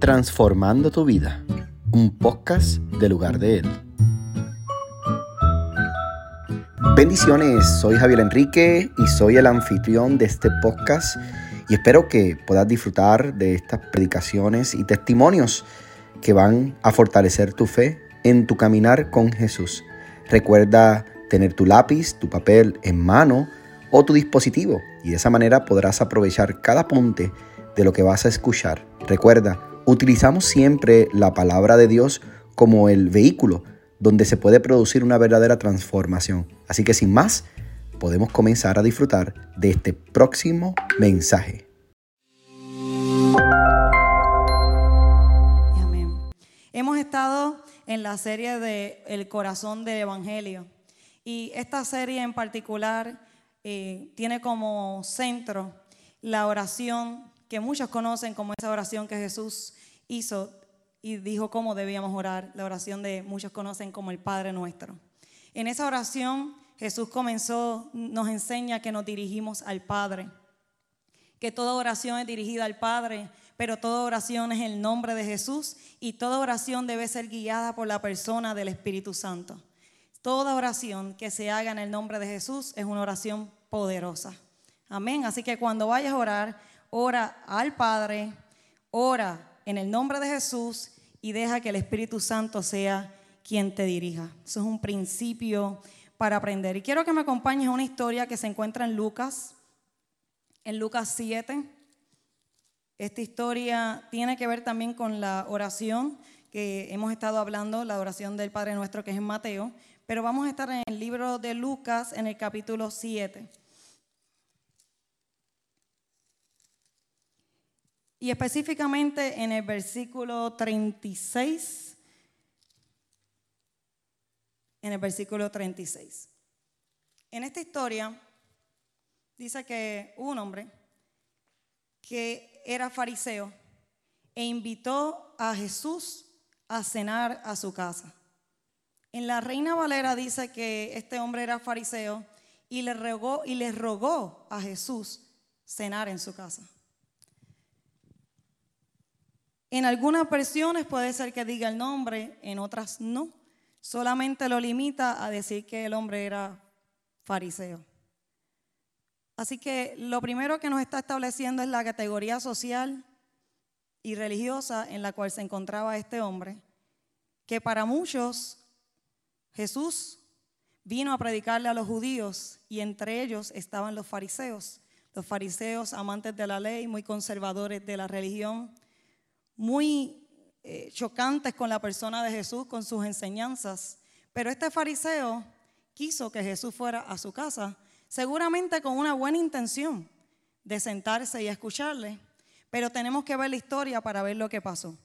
Transformando tu vida, un podcast de lugar de él. Bendiciones, soy Javier Enrique y soy el anfitrión de este podcast y espero que puedas disfrutar de estas predicaciones y testimonios que van a fortalecer tu fe en tu caminar con Jesús. Recuerda tener tu lápiz, tu papel en mano o tu dispositivo y de esa manera podrás aprovechar cada apunte de lo que vas a escuchar. Recuerda, utilizamos siempre la palabra de Dios como el vehículo donde se puede producir una verdadera transformación. Así que sin más, podemos comenzar a disfrutar de este próximo mensaje. Amén. Hemos estado en la serie de El corazón del Evangelio y esta serie en particular eh, tiene como centro la oración que muchos conocen como esa oración que Jesús hizo y dijo cómo debíamos orar, la oración de muchos conocen como el Padre Nuestro. En esa oración Jesús comenzó, nos enseña que nos dirigimos al Padre, que toda oración es dirigida al Padre, pero toda oración es el nombre de Jesús y toda oración debe ser guiada por la persona del Espíritu Santo. Toda oración que se haga en el nombre de Jesús es una oración poderosa. Amén. Así que cuando vayas a orar, ora al Padre, ora en el nombre de Jesús y deja que el Espíritu Santo sea quien te dirija. Eso es un principio para aprender. Y quiero que me acompañes a una historia que se encuentra en Lucas, en Lucas 7. Esta historia tiene que ver también con la oración que hemos estado hablando, la oración del Padre Nuestro que es en Mateo, pero vamos a estar en el libro de Lucas en el capítulo 7. Y específicamente en el versículo 36, en el versículo 36. En esta historia dice que hubo un hombre que era fariseo e invitó a Jesús a cenar a su casa. En la Reina Valera dice que este hombre era fariseo y le rogó, y le rogó a Jesús cenar en su casa. En algunas versiones puede ser que diga el nombre, en otras no. Solamente lo limita a decir que el hombre era fariseo. Así que lo primero que nos está estableciendo es la categoría social y religiosa en la cual se encontraba este hombre, que para muchos Jesús vino a predicarle a los judíos y entre ellos estaban los fariseos. Los fariseos amantes de la ley, muy conservadores de la religión, muy eh, chocantes con la persona de Jesús, con sus enseñanzas. Pero este fariseo quiso que Jesús fuera a su casa, seguramente con una buena intención de sentarse y escucharle, pero tenemos que ver la historia para ver lo que pasó.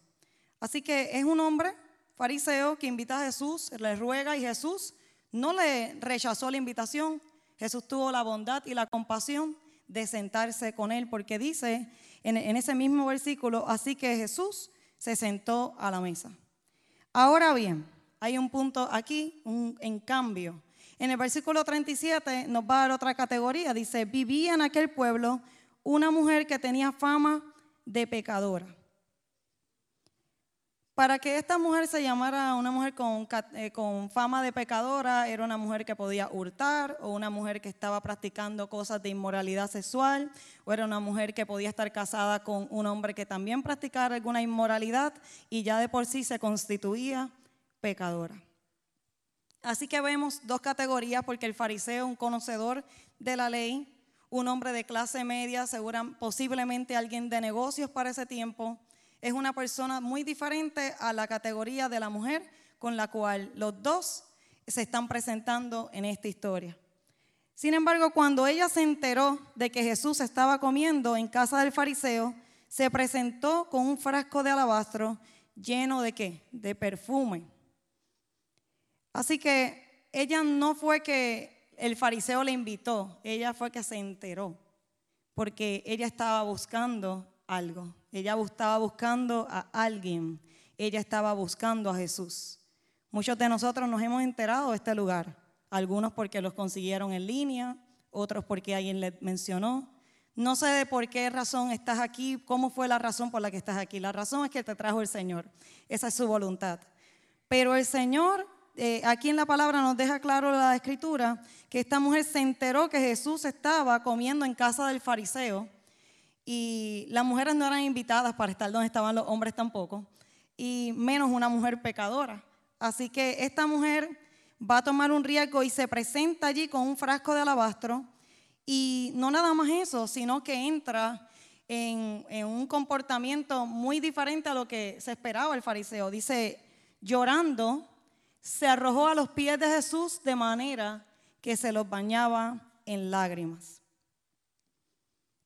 Así que es un hombre fariseo que invita a Jesús, le ruega y Jesús no le rechazó la invitación. Jesús tuvo la bondad y la compasión de sentarse con él, porque dice en, ese mismo versículo, así que Jesús se sentó a la mesa. Ahora bien, hay un punto aquí, un, en cambio. En el versículo 37 nos va a dar otra categoría. Dice, vivía en aquel pueblo una mujer que tenía fama de pecadora. Para que esta mujer se llamara una mujer eh, con, fama de pecadora, era una mujer que podía hurtar, o una mujer que estaba practicando cosas de inmoralidad sexual, o era una mujer que podía estar casada con un hombre que también practicara alguna inmoralidad y ya de por sí se constituía pecadora. Así que vemos dos categorías, porque el fariseo, un conocedor de la ley, un hombre de clase media, seguramente posiblemente alguien de negocios para ese tiempo, es una persona muy diferente a la categoría de la mujer con la cual los dos se están presentando en esta historia. Sin embargo, cuando ella se enteró de que Jesús estaba comiendo en casa del fariseo, se presentó con un frasco de alabastro lleno de qué? De perfume. Así que ella no fue que el fariseo le invitó, ella fue que se enteró, porque ella estaba buscando algo. Ella estaba buscando a alguien. Ella estaba buscando a Jesús. Muchos de nosotros nos hemos enterado de este lugar. Algunos porque los consiguieron en línea, otros porque alguien les mencionó. No sé de por qué razón estás aquí, cómo fue la razón por la que estás aquí. La razón es que te trajo el Señor. Esa es su voluntad. Pero el Señor, eh, aquí en la palabra nos deja claro la escritura, que esta mujer se enteró que Jesús estaba comiendo en casa del fariseo y las mujeres no eran invitadas para estar donde estaban los hombres tampoco, y menos una mujer pecadora. Así que esta mujer va a tomar un riesgo y se presenta allí con un frasco de alabastro y no nada más eso, sino que entra en, un comportamiento muy diferente a lo que se esperaba el fariseo. Dice, llorando, se arrojó a los pies de Jesús de manera que se los bañaba en lágrimas.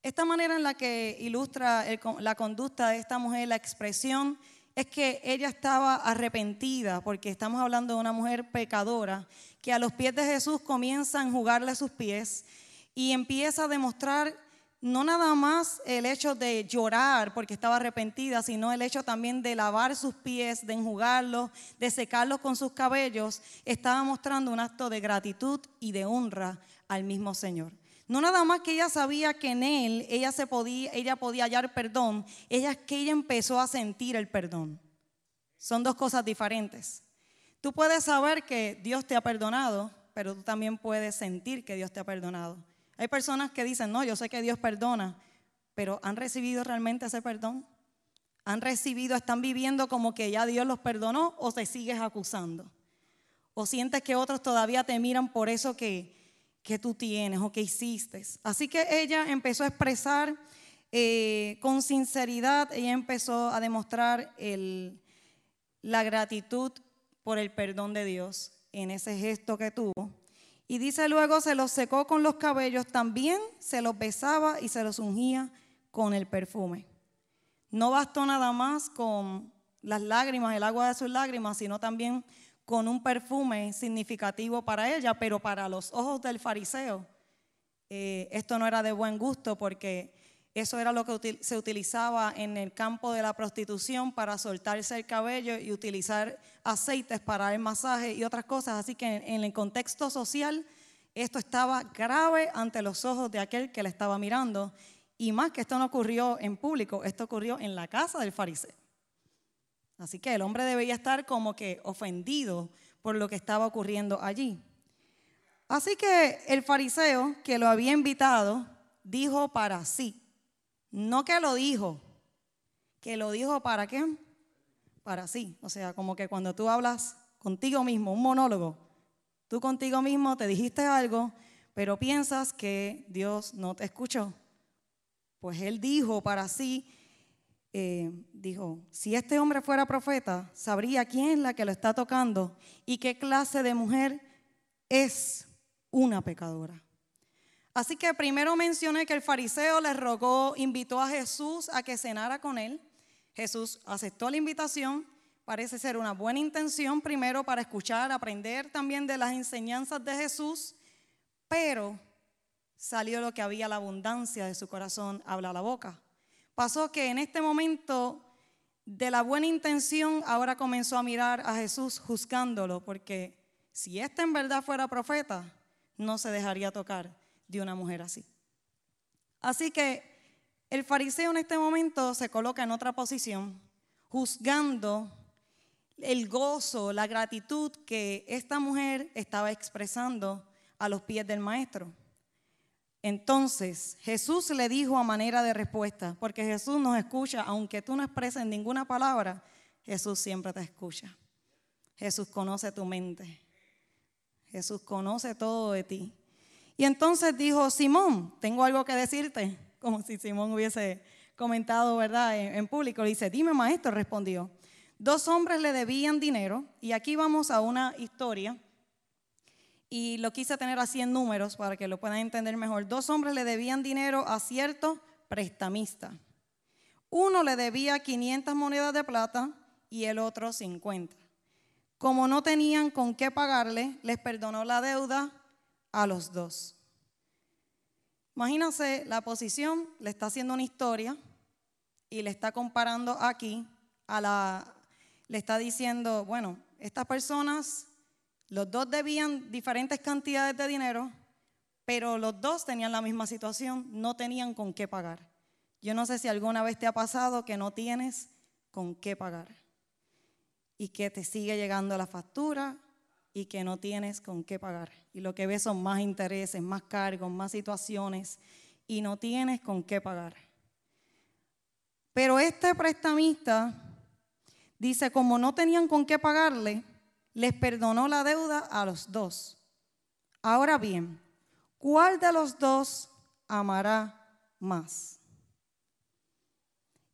Esta manera en la que ilustra la conducta de esta mujer, la expresión, es que ella estaba arrepentida, porque estamos hablando de una mujer pecadora, que a los pies de Jesús comienza a enjugarle sus pies y empieza a demostrar no nada más el hecho de llorar porque estaba arrepentida, sino el hecho también de lavar sus pies, de enjugarlos, de secarlos con sus cabellos, estaba mostrando un acto de gratitud y de honra al mismo Señor. No nada más que ella sabía que en él ella se podía ella podía hallar perdón, ella es que ella empezó a sentir el perdón. Son dos cosas diferentes. Tú puedes saber que Dios te ha perdonado, pero tú también puedes sentir que Dios te ha perdonado. Hay personas que dicen, no, yo sé que Dios perdona, pero ¿han recibido realmente ese perdón? ¿Han recibido, están viviendo como que ya Dios los perdonó o te sigues acusando? ¿O sientes que otros todavía te miran por eso que, que tú tienes o que hiciste? Así que ella empezó a expresar eh, con sinceridad, ella empezó a demostrar la gratitud por el perdón de Dios en ese gesto que tuvo. Y dice luego, se los secó con los cabellos, también se los besaba y se los ungía con el perfume. No bastó nada más con las lágrimas, el agua de sus lágrimas, sino también con un perfume significativo para ella, pero para los ojos del fariseo. Eh, esto no era de buen gusto porque eso era lo que se utilizaba en el campo de la prostitución para soltarse el cabello y utilizar aceites para el masaje y otras cosas. Así que en el contexto social esto estaba grave ante los ojos de aquel que le estaba mirando. Y más que esto no ocurrió en público, esto ocurrió en la casa del fariseo. Así que el hombre debía estar como que ofendido por lo que estaba ocurriendo allí. Así que el fariseo que lo había invitado dijo para sí, no que lo dijo, que lo dijo para qué? Para sí. O sea, como que cuando tú hablas contigo mismo, un monólogo, tú contigo mismo te dijiste algo, pero piensas que Dios no te escuchó. Pues él dijo para sí, eh, dijo, si este hombre fuera profeta, sabría quién es la que lo está tocando y qué clase de mujer es una pecadora. Así que primero mencioné que el fariseo le rogó, invitó a Jesús a que cenara con él. Jesús aceptó la invitación. Parece ser una buena intención primero para escuchar, aprender también de las enseñanzas de Jesús, pero salió lo que había la abundancia de su corazón, habla la boca. Pasó que en este momento de la buena intención ahora comenzó a mirar a Jesús juzgándolo, porque si este en verdad fuera profeta, no se dejaría tocar de una mujer así. Así que el fariseo en este momento se coloca en otra posición, juzgando el gozo, la gratitud que esta mujer estaba expresando a los pies del maestro. Entonces Jesús le dijo a manera de respuesta, porque Jesús nos escucha, aunque tú no expreses ninguna palabra, Jesús siempre te escucha. Jesús conoce tu mente. Jesús conoce todo de ti. Y entonces dijo, Simón, tengo algo que decirte, como si Simón hubiese comentado, ¿verdad?, en, público. Le dice, dime, maestro, respondió. Dos hombres le debían dinero, y aquí vamos a una historia, y lo quise tener así en números para que lo puedan entender mejor. Dos hombres le debían dinero a cierto prestamista. Uno le debía 500 monedas de plata y el otro 50. Como no tenían con qué pagarle, les perdonó la deuda a los dos. Imagínense la posición, le está haciendo una historia y le está comparando aquí a la, le está diciendo, bueno, estas personas, los dos debían diferentes cantidades de dinero, pero los dos tenían la misma situación, no tenían con qué pagar. Yo no sé si alguna vez te ha pasado que no tienes con qué pagar y que te sigue llegando la factura y que no tienes con qué pagar. Y lo que ves son más intereses, más cargos, más situaciones y no tienes con qué pagar. Pero este prestamista dice, como no tenían con qué pagarle, les perdonó la deuda a los dos. Ahora bien, ¿cuál de los dos amará más?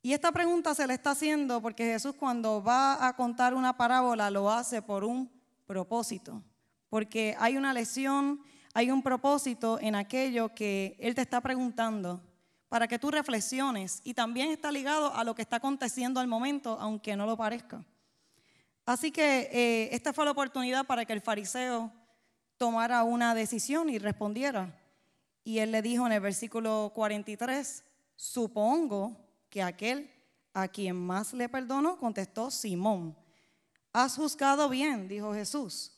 Y esta pregunta se le está haciendo porque Jesús cuando va a contar una parábola lo hace por un propósito, porque hay una lesión, hay un propósito en aquello que Él te está preguntando para que tú reflexiones y también está ligado a lo que está aconteciendo al momento, aunque no lo parezca. Así que eh, esta fue la oportunidad para que el fariseo tomara una decisión y respondiera. Y él le dijo en el versículo 43, supongo que aquel a quien más le perdonó contestó Simón. Has juzgado bien, dijo Jesús.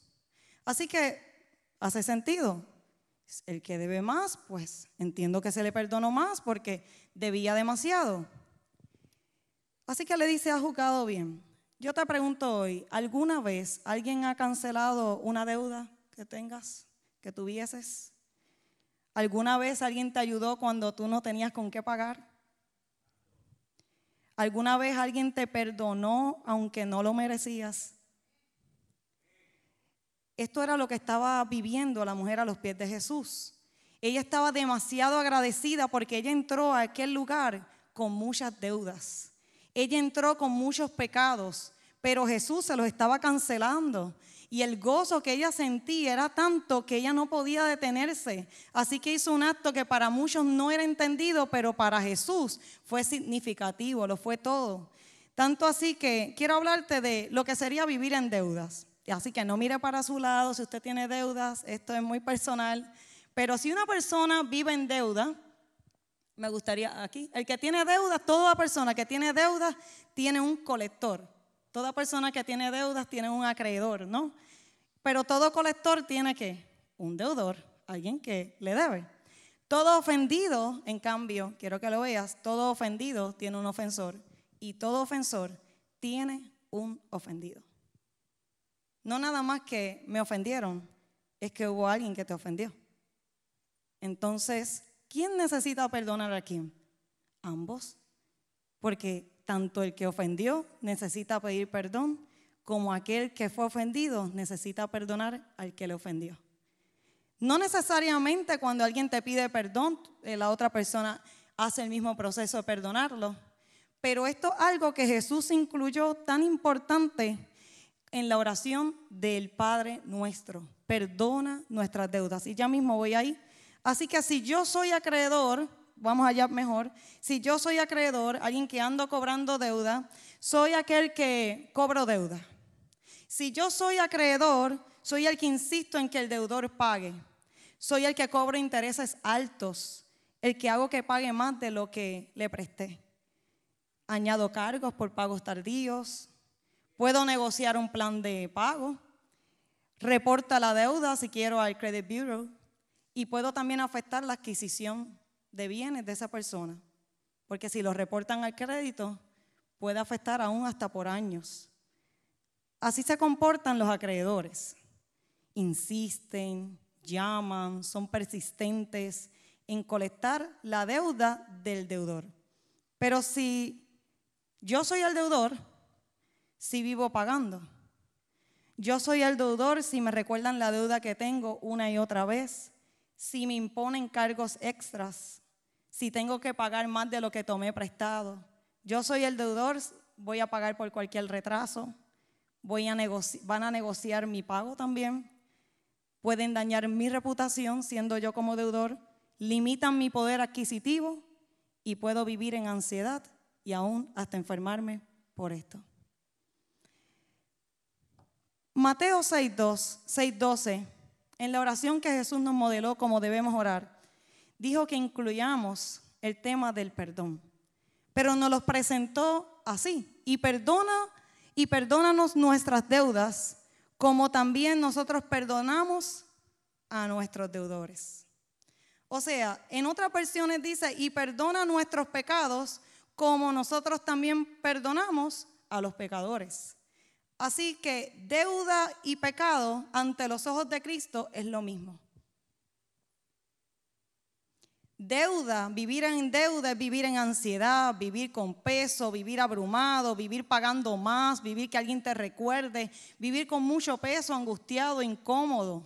Así que hace sentido. El que debe más, pues entiendo que se le perdonó más porque debía demasiado. Así que le dice, has juzgado bien. Yo te pregunto hoy, ¿alguna vez alguien ha cancelado una deuda que tengas, que tuvieses? ¿Alguna vez alguien te ayudó cuando tú no tenías con qué pagar? ¿Alguna vez alguien te perdonó aunque no lo merecías? Esto era lo que estaba viviendo la mujer a los pies de Jesús. Ella estaba demasiado agradecida porque ella entró a aquel lugar con muchas deudas. Ella entró con muchos pecados, pero Jesús se los estaba cancelando. Y el gozo que ella sentía era tanto que ella no podía detenerse. Así que hizo un acto que para muchos no era entendido, pero para Jesús fue significativo, lo fue todo. Tanto así que quiero hablarte de lo que sería vivir en deudas. Así que no mire para su lado si usted tiene deudas, esto es muy personal. Pero si una persona vive en deuda, me gustaría aquí. El que tiene deudas, toda persona que tiene deudas tiene un colector. Toda persona que tiene deudas tiene un acreedor, ¿no? Pero todo colector tiene que un deudor, alguien que le debe. Todo ofendido, en cambio, quiero que lo veas, todo ofendido tiene un ofensor y todo ofensor tiene un ofendido. No nada más que me ofendieron, es que hubo alguien que te ofendió. Entonces, ¿Quién necesita perdonar a quién? Ambos. Porque tanto el que ofendió necesita pedir perdón, como aquel que fue ofendido necesita perdonar al que le ofendió. No necesariamente cuando alguien te pide perdón, eh, la otra persona hace el mismo proceso de perdonarlo. Pero esto es algo que Jesús incluyó tan importante en la oración del Padre nuestro. Perdona nuestras deudas. Y ya mismo voy ahí Así que si yo soy acreedor, vamos allá mejor, si yo soy acreedor, alguien que ando cobrando deuda, soy aquel que cobro deuda. Si yo soy acreedor, soy el que insisto en que el deudor pague. Soy el que cobro intereses altos, el que hago que pague más de lo que le presté. Añado cargos por pagos tardíos. Puedo negociar un plan de pago. Reporta la deuda si quiero al Credit Bureau y puedo también afectar la adquisición de bienes de esa persona, porque si lo reportan al crédito, puede afectar aún hasta por años. Así se comportan los acreedores. Insisten, llaman, son persistentes en colectar la deuda del deudor. Pero si yo soy el deudor, si vivo pagando. Yo soy el deudor si me recuerdan la deuda que tengo una y otra vez si me imponen cargos extras, si tengo que pagar más de lo que tomé prestado. Yo soy el deudor, voy a pagar por cualquier retraso, van a negociar mi pago también, pueden dañar mi reputación siendo yo como deudor, limitan mi poder adquisitivo y puedo vivir en ansiedad y aún hasta enfermarme por esto. Mateo 6.2, 6.12 en la oración que Jesús nos modeló como debemos orar, dijo que incluyamos el tema del perdón. Pero nos lo presentó así. Y perdona y perdónanos nuestras deudas, como también nosotros perdonamos a nuestros deudores. O sea, en otras versiones dice, y perdona nuestros pecados como nosotros también perdonamos a los pecadores. Así que deuda y pecado ante los ojos de Cristo es lo mismo. Deuda, vivir en deuda es vivir en ansiedad, vivir con peso, vivir abrumado, vivir pagando más, vivir que alguien te recuerde, vivir con mucho peso, angustiado, incómodo,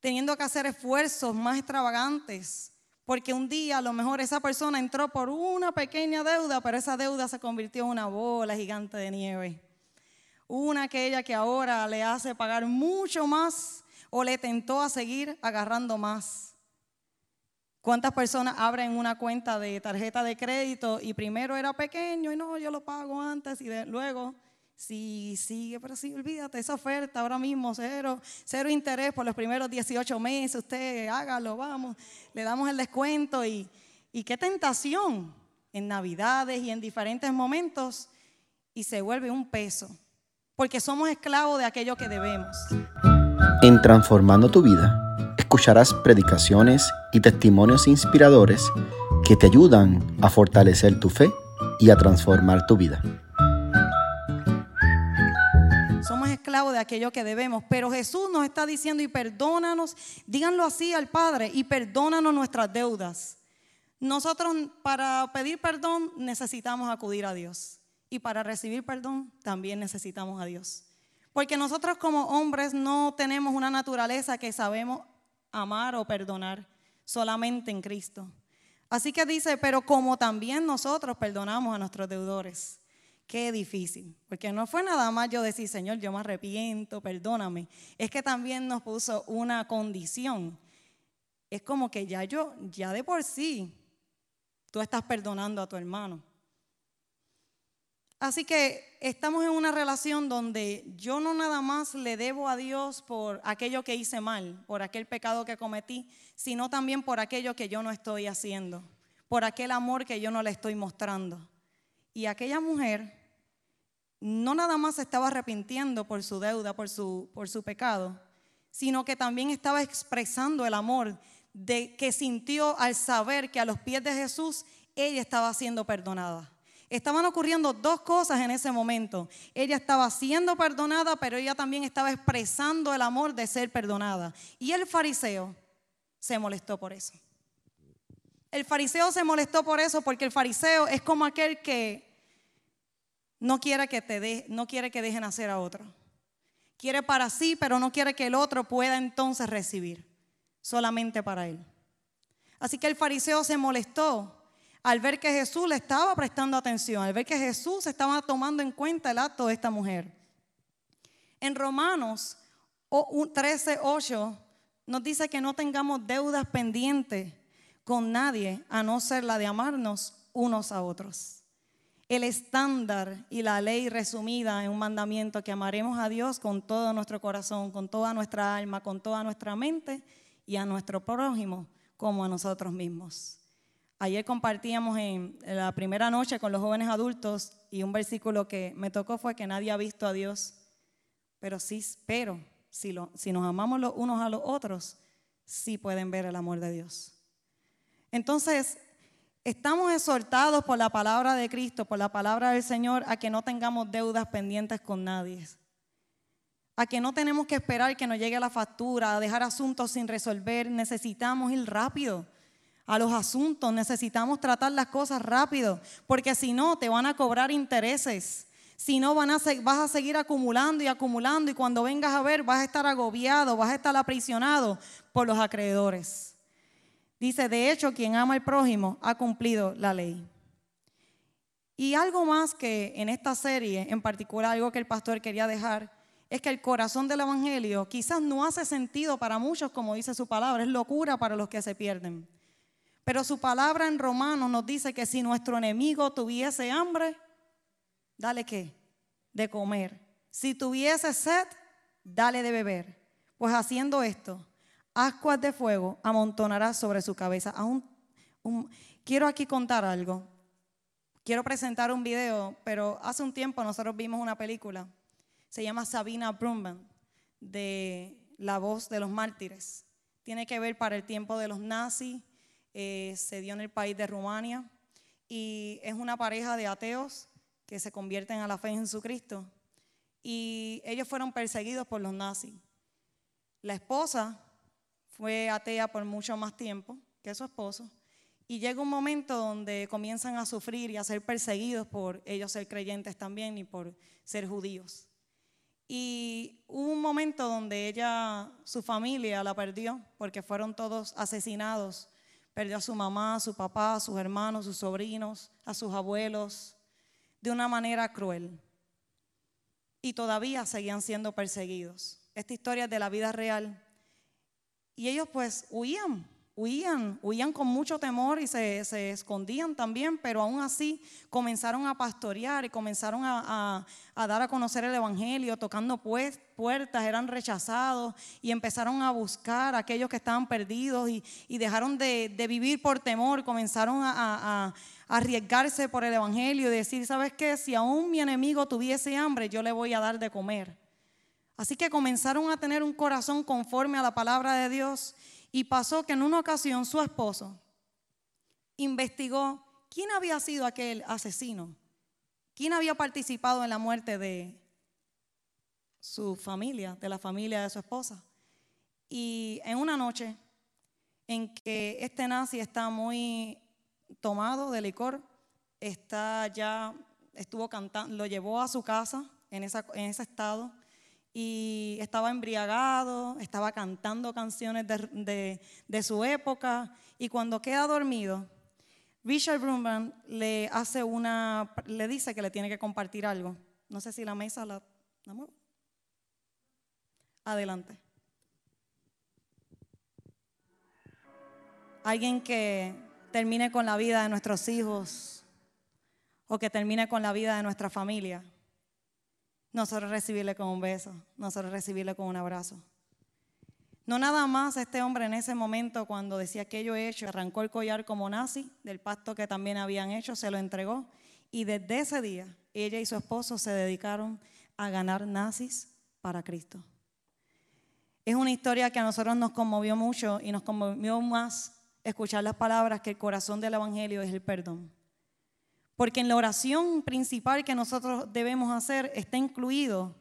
teniendo que hacer esfuerzos más extravagantes, porque un día a lo mejor esa persona entró por una pequeña deuda, pero esa deuda se convirtió en una bola gigante de nieve. Una aquella que ahora le hace pagar mucho más o le tentó a seguir agarrando más. ¿Cuántas personas abren una cuenta de tarjeta de crédito y primero era pequeño y no, yo lo pago antes y luego, sí, sigue, pero sí, olvídate, esa oferta ahora mismo, cero, cero interés por los primeros 18 meses, usted hágalo, vamos, le damos el descuento y, y qué tentación en Navidades y en diferentes momentos y se vuelve un peso, porque somos esclavos de aquello que debemos. En transformando tu vida escucharás predicaciones y testimonios inspiradores que te ayudan a fortalecer tu fe y a transformar tu vida. Somos esclavos de aquello que debemos, pero Jesús nos está diciendo y perdónanos, díganlo así al Padre, y perdónanos nuestras deudas. Nosotros para pedir perdón necesitamos acudir a Dios y para recibir perdón también necesitamos a Dios. Porque nosotros como hombres no tenemos una naturaleza que sabemos amar o perdonar solamente en Cristo. Así que dice, pero como también nosotros perdonamos a nuestros deudores. Qué difícil, porque no fue nada más yo decir, Señor, yo me arrepiento, perdóname. Es que también nos puso una condición. Es como que ya yo, ya de por sí, tú estás perdonando a tu hermano. Así que estamos en una relación donde yo no nada más le debo a Dios por aquello que hice mal, por aquel pecado que cometí, sino también por aquello que yo no estoy haciendo, por aquel amor que yo no le estoy mostrando. Y aquella mujer no nada más estaba arrepintiendo por su deuda, por su, por su pecado, sino que también estaba expresando el amor de, que sintió al saber que a los pies de Jesús ella estaba siendo perdonada. Estaban ocurriendo dos cosas en ese momento. Ella estaba siendo perdonada, pero ella también estaba expresando el amor de ser perdonada. Y el fariseo se molestó por eso. El fariseo se molestó por eso porque el fariseo es como aquel que no quiere que te de, no quiere que dejen hacer a otro. Quiere para sí, pero no quiere que el otro pueda entonces recibir, solamente para él. Así que el fariseo se molestó al ver que Jesús le estaba prestando atención, al ver que Jesús estaba tomando en cuenta el acto de esta mujer. En Romanos 13, 8 nos dice que no tengamos deudas pendientes con nadie, a no ser la de amarnos unos a otros. El estándar y la ley resumida en un mandamiento que amaremos a Dios con todo nuestro corazón, con toda nuestra alma, con toda nuestra mente y a nuestro prójimo como a nosotros mismos. Ayer compartíamos en la primera noche con los jóvenes adultos y un versículo que me tocó fue que nadie ha visto a Dios, pero sí, pero si, nos amamos los unos a los otros, sí pueden ver el amor de Dios. Entonces, estamos exhortados por la palabra de Cristo, por la palabra del Señor, a que no tengamos deudas pendientes con nadie. A que no tenemos que esperar que nos llegue la factura, a dejar asuntos sin resolver. Necesitamos ir rápido a los asuntos, necesitamos tratar las cosas rápido, porque si no te van a cobrar intereses. Si no, vas a seguir acumulando y acumulando y cuando vengas a ver vas a estar agobiado, vas a estar aprisionado por los acreedores. Dice, de hecho, quien ama al prójimo ha cumplido la ley. Y algo más que en esta serie, en particular, algo que el pastor quería dejar, es que el corazón del Evangelio quizás no hace sentido para muchos, como dice su palabra, es locura para los que se pierden. Pero su palabra en Romanos nos dice que si nuestro enemigo tuviese hambre, dale qué? De comer. Si tuviese sed, dale de beber. Pues haciendo esto, ascuas de fuego amontonará sobre su cabeza. quiero aquí contar algo. Quiero presentar un video, pero hace un tiempo nosotros vimos una película. Se llama Sabina Brumman, de La voz de los mártires Tiene que ver para el tiempo de los nazis, eh, se dio en el país de Rumania y es una pareja de ateos que se convierten a la fe en Jesucristo y ellos fueron perseguidos por los nazis. La esposa fue atea por mucho más tiempo que su esposo y llega un momento donde comienzan a sufrir y a ser perseguidos por ellos ser creyentes también y por ser judíos. Y hubo un momento donde ella, su familia la perdió porque fueron todos asesinados. Perdió a su mamá, a su papá, a sus hermanos, a sus sobrinos, a sus abuelos, de una manera cruel. Y todavía seguían siendo perseguidos. Esta historia es de la vida real. Y ellos pues huían huían, huían con mucho temor y se, escondían también, pero aún así comenzaron a pastorear y comenzaron a, dar a conocer el Evangelio, tocando pues, puertas, eran rechazados y empezaron a buscar a aquellos que estaban perdidos y, dejaron de, vivir por temor, comenzaron a, a arriesgarse por el Evangelio y decir, ¿sabes qué? Si aún mi enemigo tuviese hambre, yo le voy a dar de comer. Así que comenzaron a tener un corazón conforme a la palabra de Dios y pasó que en una ocasión su esposo investigó quién había sido aquel asesino, quién había participado en la muerte de su familia, de la familia de su esposa. Y en una noche en que este nazi está muy tomado de licor, está ya, estuvo cantando, lo llevó a su casa en, en ese estado y estaba embriagado, estaba cantando canciones de, su época y cuando queda dormido, Richard Brumman le hace una, le dice que le tiene que compartir algo. No sé si la mesa la, la Adelante. Alguien que termine con la vida de nuestros hijos o que termine con la vida de nuestra familia nosotros recibirle con un beso, nosotros recibirle con un abrazo. No nada más este hombre en ese momento cuando decía aquello hecho, arrancó el collar como nazi del pacto que también habían hecho, se lo entregó y desde ese día ella y su esposo se dedicaron a ganar nazis para Cristo. Es una historia que a nosotros nos conmovió mucho y nos conmovió más escuchar las palabras que el corazón del Evangelio es el perdón. Porque en la oración principal que nosotros debemos hacer está incluido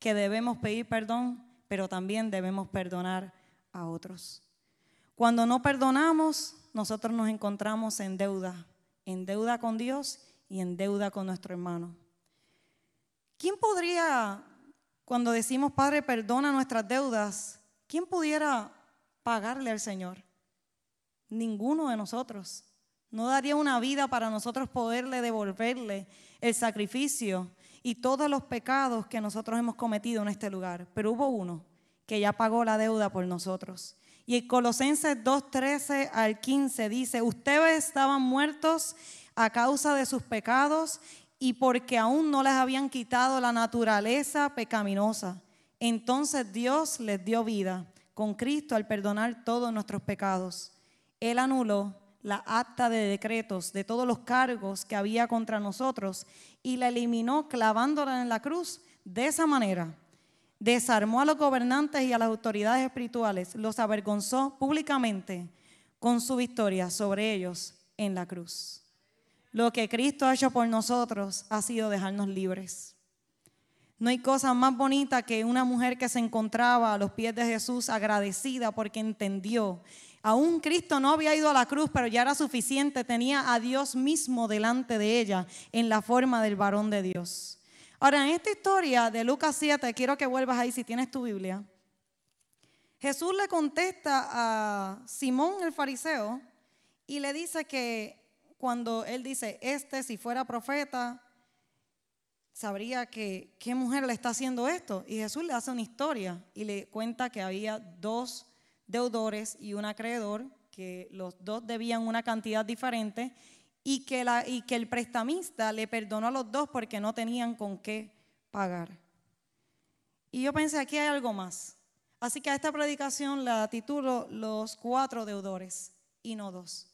que debemos pedir perdón, pero también debemos perdonar a otros. Cuando no perdonamos, nosotros nos encontramos en deuda, en deuda con Dios y en deuda con nuestro hermano. ¿Quién podría, cuando decimos, Padre, perdona nuestras deudas, quién pudiera pagarle al Señor? Ninguno de nosotros. No daría una vida para nosotros poderle devolverle el sacrificio y todos los pecados que nosotros hemos cometido en este lugar. Pero hubo uno que ya pagó la deuda por nosotros. Y en Colosenses 2.13 al 15 dice, ustedes estaban muertos a causa de sus pecados y porque aún no les habían quitado la naturaleza pecaminosa. Entonces Dios les dio vida con Cristo al perdonar todos nuestros pecados. Él anuló la acta de decretos de todos los cargos que había contra nosotros y la eliminó clavándola en la cruz. De esa manera, desarmó a los gobernantes y a las autoridades espirituales, los avergonzó públicamente con su victoria sobre ellos en la cruz. Lo que Cristo ha hecho por nosotros ha sido dejarnos libres. No hay cosa más bonita que una mujer que se encontraba a los pies de Jesús agradecida porque entendió Aún Cristo no había ido a la cruz, pero ya era suficiente. Tenía a Dios mismo delante de ella en la forma del varón de Dios. Ahora, en esta historia de Lucas 7, quiero que vuelvas ahí si tienes tu Biblia. Jesús le contesta a Simón el fariseo y le dice que cuando él dice, este si fuera profeta, sabría que qué mujer le está haciendo esto. Y Jesús le hace una historia y le cuenta que había dos deudores y un acreedor, que los dos debían una cantidad diferente y que, la, y que el prestamista le perdonó a los dos porque no tenían con qué pagar. Y yo pensé, aquí hay algo más. Así que a esta predicación la titulo Los cuatro deudores y no dos.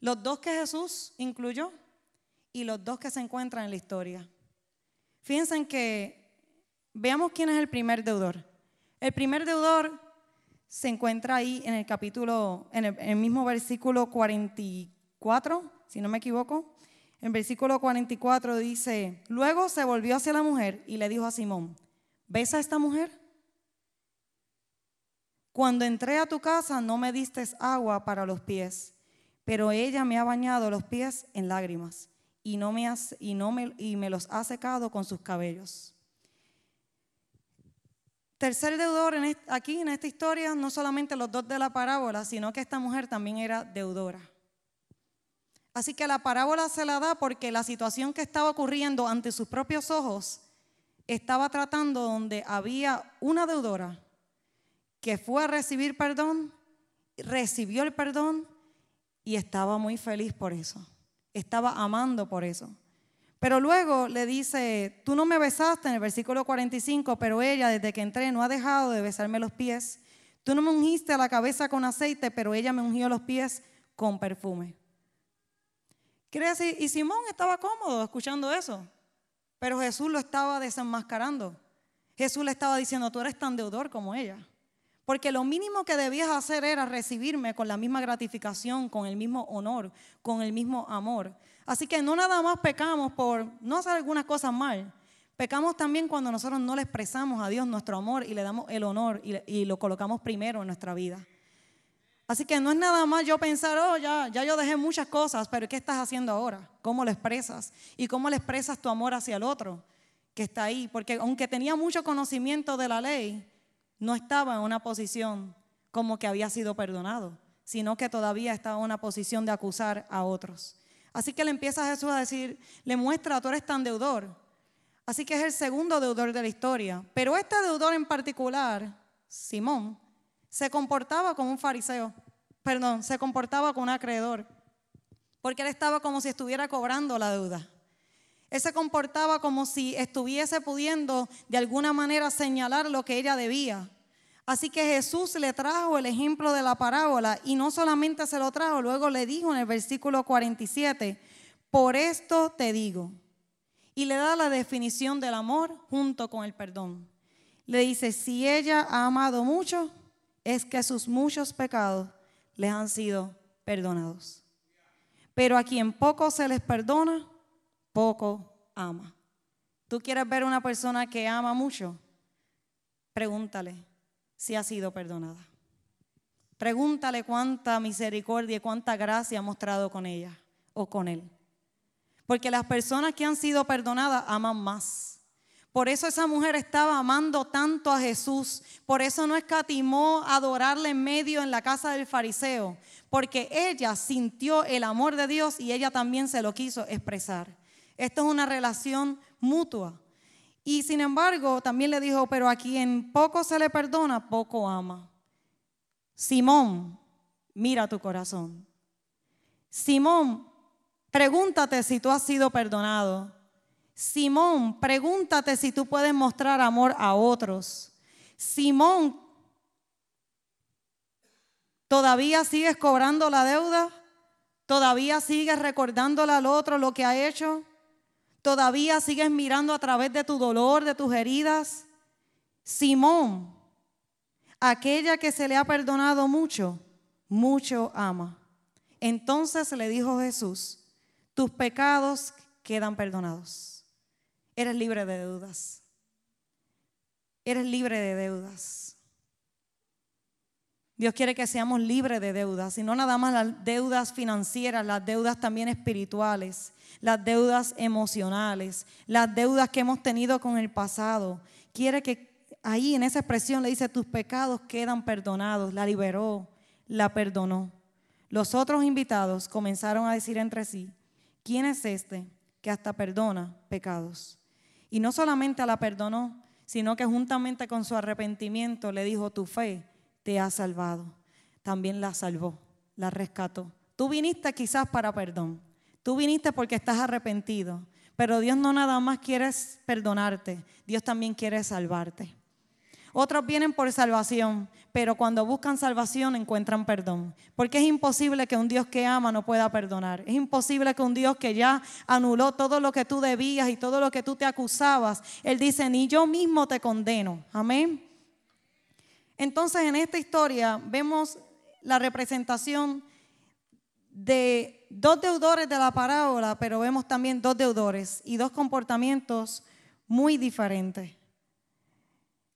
Los dos que Jesús incluyó y los dos que se encuentran en la historia. Fíjense que veamos quién es el primer deudor. El primer deudor se encuentra ahí en el capítulo, en el, mismo versículo 44, si no me equivoco. En versículo 44 dice, luego se volvió hacia la mujer y le dijo a Simón, ¿ves a esta mujer? Cuando entré a tu casa no me diste agua para los pies, pero ella me ha bañado los pies en lágrimas y, no me, y, no y me los ha secado con sus cabellos. Tercer deudor aquí en esta historia, no solamente los dos de la parábola, sino que esta mujer también era deudora. Así que la parábola se la da porque la situación que estaba ocurriendo ante sus propios ojos estaba tratando donde había una deudora que fue a recibir perdón, recibió el perdón y estaba muy feliz por eso. Estaba amando por eso. Pero luego le dice, tú no me besaste en el versículo 45, pero ella desde que entré no ha dejado de besarme los pies. Tú no me ungiste la cabeza con aceite, pero ella me ungió los pies con perfume. Quiere decir, y Simón estaba cómodo escuchando eso, pero Jesús lo estaba desenmascarando. Jesús le estaba diciendo, tú eres tan deudor como ella. Porque lo mínimo que debías hacer era recibirme con la misma gratificación, con el mismo honor, con el mismo amor. Así que no nada más pecamos por no hacer algunas cosas mal. Pecamos también cuando nosotros no le expresamos a Dios nuestro amor y le damos el honor y, lo colocamos primero en nuestra vida. Así que no es nada más yo pensar, oh, ya, ya yo dejé muchas cosas, pero ¿qué estás haciendo ahora? ¿Cómo lo expresas? ¿Y cómo le expresas tu amor hacia el otro que está ahí? Porque aunque tenía mucho conocimiento de la ley, no estaba en una posición como que había sido perdonado, sino que todavía estaba en una posición de acusar a otros. Así que le empieza Jesús a decir, le muestra, tú eres tan deudor. Así que es el segundo deudor de la historia. Pero este deudor en particular, Simón, se comportaba como un fariseo. Perdón, se comportaba como un acreedor. Porque él estaba como si estuviera cobrando la deuda. Él se comportaba como si estuviese pudiendo de alguna manera señalar lo que ella debía. Así que Jesús le trajo el ejemplo de la parábola y no solamente se lo trajo, luego le dijo en el versículo 47, por esto te digo. Y le da la definición del amor junto con el perdón. Le dice, si ella ha amado mucho, es que sus muchos pecados les han sido perdonados. Pero a quien poco se les perdona, poco ama. ¿Tú quieres ver una persona que ama mucho? Pregúntale, si ha sido perdonada. Pregúntale cuánta misericordia y cuánta gracia ha mostrado con ella o con él. Porque las personas que han sido perdonadas aman más. Por eso esa mujer estaba amando tanto a Jesús. Por eso no escatimó adorarle en medio en la casa del fariseo. Porque ella sintió el amor de Dios y ella también se lo quiso expresar. Esto es una relación mutua. Y sin embargo, también le dijo, pero a quien poco se le perdona, poco ama. Simón, mira tu corazón. Simón, pregúntate si tú has sido perdonado. Simón, pregúntate si tú puedes mostrar amor a otros. Simón, ¿todavía sigues cobrando la deuda? ¿Todavía sigues recordándole al otro lo que ha hecho? ¿Todavía sigues mirando a través de tu dolor, de tus heridas? Simón, aquella que se le ha perdonado mucho, mucho ama. Entonces le dijo Jesús, tus pecados quedan perdonados. Eres libre de deudas. Eres libre de deudas. Dios quiere que seamos libres de deudas, y no nada más las deudas financieras, las deudas también espirituales, las deudas emocionales, las deudas que hemos tenido con el pasado. Quiere que ahí en esa expresión le dice, tus pecados quedan perdonados, la liberó, la perdonó. Los otros invitados comenzaron a decir entre sí, ¿quién es este que hasta perdona pecados? Y no solamente la perdonó, sino que juntamente con su arrepentimiento le dijo, tu fe te ha salvado. También la salvó, la rescató. Tú viniste quizás para perdón. Tú viniste porque estás arrepentido. Pero Dios no nada más quiere perdonarte, Dios también quiere salvarte. Otros vienen por salvación, pero cuando buscan salvación encuentran perdón. Porque es imposible que un Dios que ama no pueda perdonar. Es imposible que un Dios que ya anuló todo lo que tú debías y todo lo que tú te acusabas, Él dice, ni yo mismo te condeno. Amén. Entonces en esta historia vemos la representación de dos deudores de la parábola, pero vemos también dos deudores y dos comportamientos muy diferentes.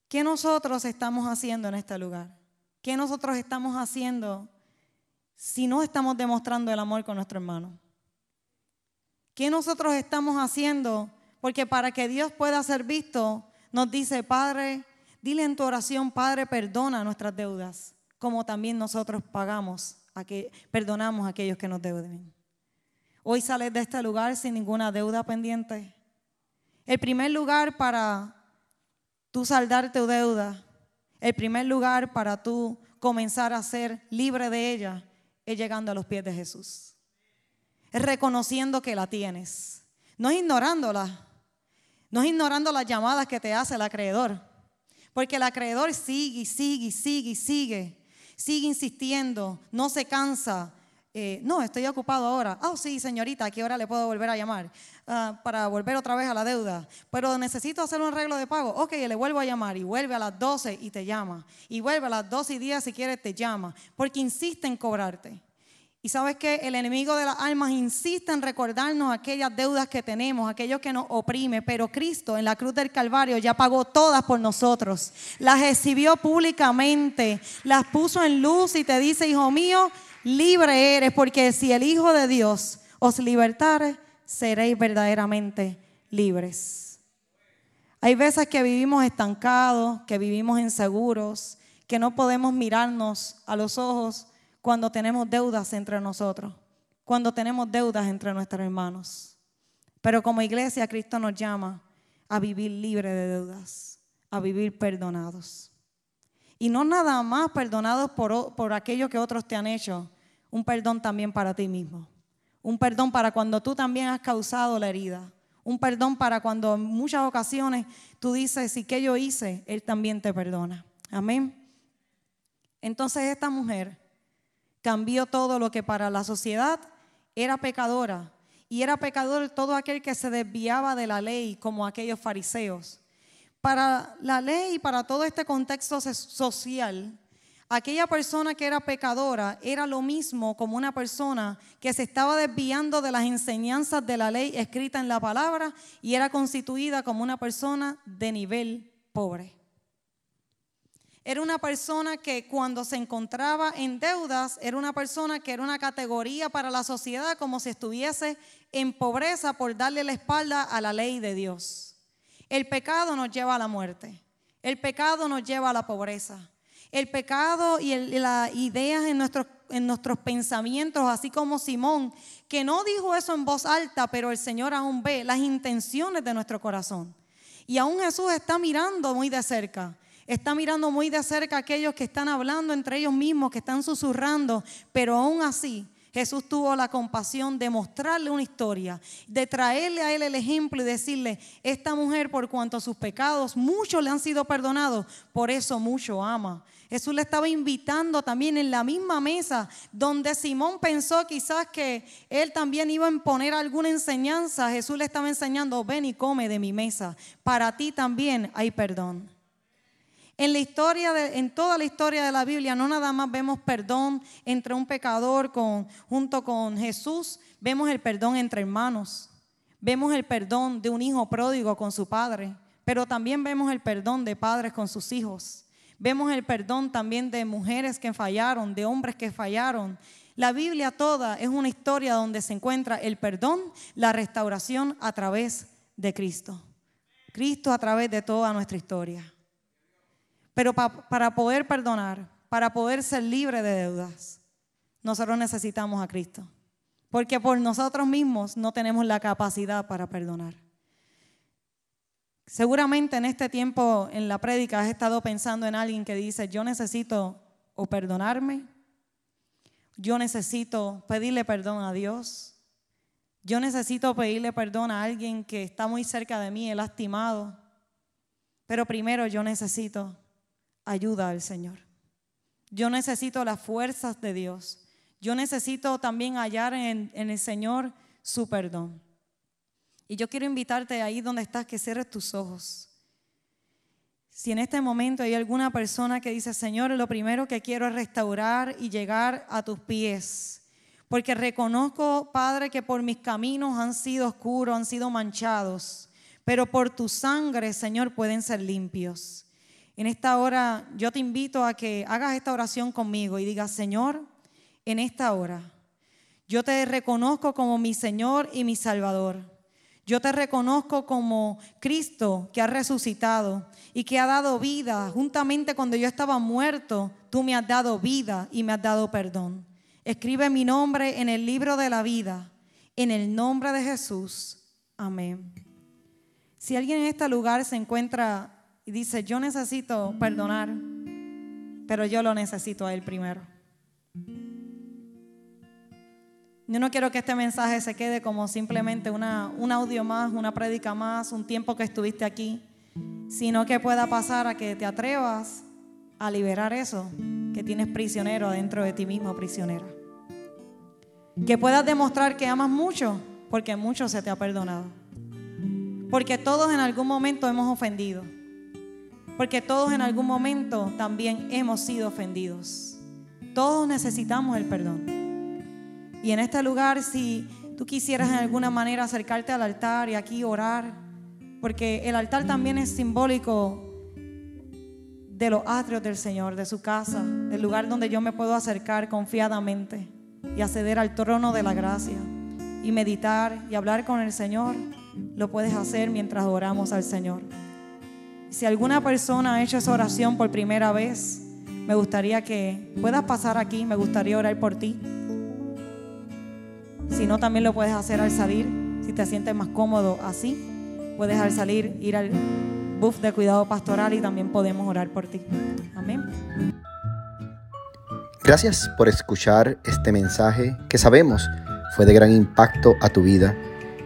¿Qué nosotros estamos haciendo en este lugar? ¿Qué nosotros estamos haciendo si no estamos demostrando el amor con nuestro hermano? ¿Qué nosotros estamos haciendo? Porque para que Dios pueda ser visto, nos dice, Padre, dile en tu oración, Padre, perdona nuestras deudas, como también nosotros pagamos, perdonamos a aquellos que nos deben. Hoy sales de este lugar sin ninguna deuda pendiente. El primer lugar para tú saldar tu deuda, el primer lugar para tú comenzar a ser libre de ella es llegando a los pies de Jesús. Es reconociendo que la tienes. No es ignorándola. No es ignorando las llamadas que te hace el acreedor. Porque el acreedor sigue sigue sigue sigue. Sigue insistiendo, no se cansa, eh, no, estoy ocupado ahora. Oh, sí, señorita, ¿a qué hora le puedo volver a llamar? Ah, para volver otra vez a la deuda. Pero necesito hacer un arreglo de pago. Ok, le vuelvo a llamar y vuelve a las 12 y te llama. Y vuelve a las 12 y 10 si quieres te llama. Porque insiste en cobrarte. Y sabes que el enemigo de las almas insiste en recordarnos aquellas deudas que tenemos, aquello que nos oprime, pero Cristo en la cruz del Calvario ya pagó todas por nosotros. Las recibió públicamente, las puso en luz y te dice, hijo mío, libre eres, porque si el Hijo de Dios os libertare, seréis verdaderamente libres. Hay veces que vivimos estancados, que vivimos inseguros, que no podemos mirarnos a los ojos cuando tenemos deudas entre nosotros, cuando tenemos deudas entre nuestros hermanos. Pero como iglesia, Cristo nos llama a vivir libre de deudas, a vivir perdonados. Y no nada más perdonados por, por aquello que otros te han hecho, un perdón también para ti mismo. Un perdón para cuando tú también has causado la herida. Un perdón para cuando en muchas ocasiones tú dices, si que yo hice, Él también te perdona. Amén. Entonces esta mujer cambió todo lo que para la sociedad era pecadora. Y era pecador todo aquel que se desviaba de la ley, como aquellos fariseos. Para la ley y para todo este contexto social, aquella persona que era pecadora era lo mismo como una persona que se estaba desviando de las enseñanzas de la ley escrita en la palabra y era constituida como una persona de nivel pobre. Era una persona que cuando se encontraba en deudas, era una persona que era una categoría para la sociedad como si estuviese en pobreza por darle la espalda a la ley de Dios. El pecado nos lleva a la muerte. El pecado nos lleva a la pobreza el pecado y las ideas en nuestros, en nuestros pensamientos, así como Simón, que no dijo eso en voz alta, pero el Señor aún ve las intenciones de nuestro corazón. Y aún Jesús está mirando muy de cerca. Está mirando muy de cerca a aquellos que están hablando entre ellos mismos, que están susurrando, pero aún así Jesús tuvo la compasión de mostrarle una historia, de traerle a él el ejemplo y decirle, esta mujer por cuanto a sus pecados muchos le han sido perdonados, por eso mucho ama. Jesús le estaba invitando también en la misma mesa donde Simón pensó quizás que él también iba a imponer alguna enseñanza. Jesús le estaba enseñando, ven y come de mi mesa. Para ti también hay perdón. En la historia, en toda la historia de la Biblia, no nada más vemos perdón entre un pecador con, junto con Jesús, vemos el perdón entre hermanos, vemos el perdón de un hijo pródigo con su padre, pero también vemos el perdón de padres con sus hijos. Vemos el perdón también de mujeres que fallaron, de hombres que fallaron. La Biblia toda es una historia donde se encuentra el perdón, la restauración a través de Cristo. Cristo a través de toda nuestra historia. Pero para poder perdonar, para poder ser libre de deudas, nosotros necesitamos a Cristo. Porque por nosotros mismos no tenemos la capacidad para perdonar. Seguramente en este tiempo en la prédica has estado pensando en alguien que dice, yo necesito o perdonarme, yo necesito pedirle perdón a Dios, yo necesito pedirle perdón a alguien que está muy cerca de mí, he lastimado, pero primero yo necesito ayuda al Señor. Yo necesito las fuerzas de Dios. Yo necesito también hallar en, el Señor su perdón. Y yo quiero invitarte ahí donde estás que cierres tus ojos. Si en este momento hay alguna persona que dice, Señor, lo primero que quiero es restaurar y llegar a tus pies. Porque reconozco, Padre, que por mis caminos han sido oscuros, han sido manchados, pero por tu sangre, Señor, pueden ser limpios. En esta hora yo te invito a que hagas esta oración conmigo y digas, Señor, en esta hora yo te reconozco como mi Señor y mi Salvador. Yo te reconozco como Cristo que ha resucitado y que ha dado vida. Juntamente cuando yo estaba muerto, tú me has dado vida y me has dado perdón. Escribe mi nombre en el libro de la vida, en el nombre de Jesús. Amén. Si alguien en este lugar se encuentra y dice, yo necesito perdonar, pero yo lo necesito a Él primero. Yo no quiero que este mensaje se quede como simplemente una, un audio más, una prédica más, un tiempo que estuviste aquí, sino que pueda pasar a que te atrevas a liberar eso que tienes prisionero dentro de ti mismo, prisionera. Que puedas demostrar que amas mucho, porque mucho se te ha perdonado. Porque todos en algún momento hemos ofendido. Porque todos en algún momento también hemos sido ofendidos. Todos necesitamos el perdón. Y en este lugar, si tú quisieras en alguna manera acercarte al altar y aquí orar, porque el altar también es simbólico de los atrios del Señor, de su casa, del lugar donde yo me puedo acercar confiadamente y acceder al trono de la gracia y meditar y hablar con el Señor, lo puedes hacer mientras oramos al Señor. Si alguna persona ha hecho esa oración por primera vez, me gustaría que puedas pasar aquí, me gustaría orar por ti. Si no, también lo puedes hacer al salir. Si te sientes más cómodo así, puedes al salir ir al buff de cuidado pastoral y también podemos orar por ti. Amén. Gracias por escuchar este mensaje que sabemos fue de gran impacto a tu vida.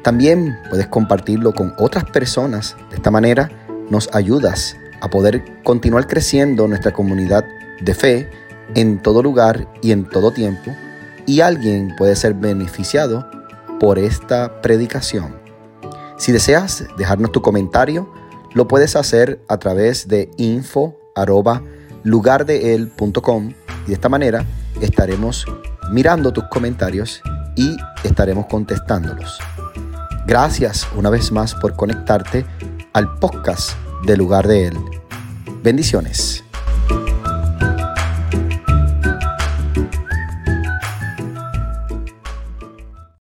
También puedes compartirlo con otras personas. De esta manera nos ayudas a poder continuar creciendo nuestra comunidad de fe en todo lugar y en todo tiempo y alguien puede ser beneficiado por esta predicación. Si deseas dejarnos tu comentario, lo puedes hacer a través de info y de esta manera estaremos mirando tus comentarios y estaremos contestándolos. Gracias una vez más por conectarte al podcast de Lugar de Él. Bendiciones.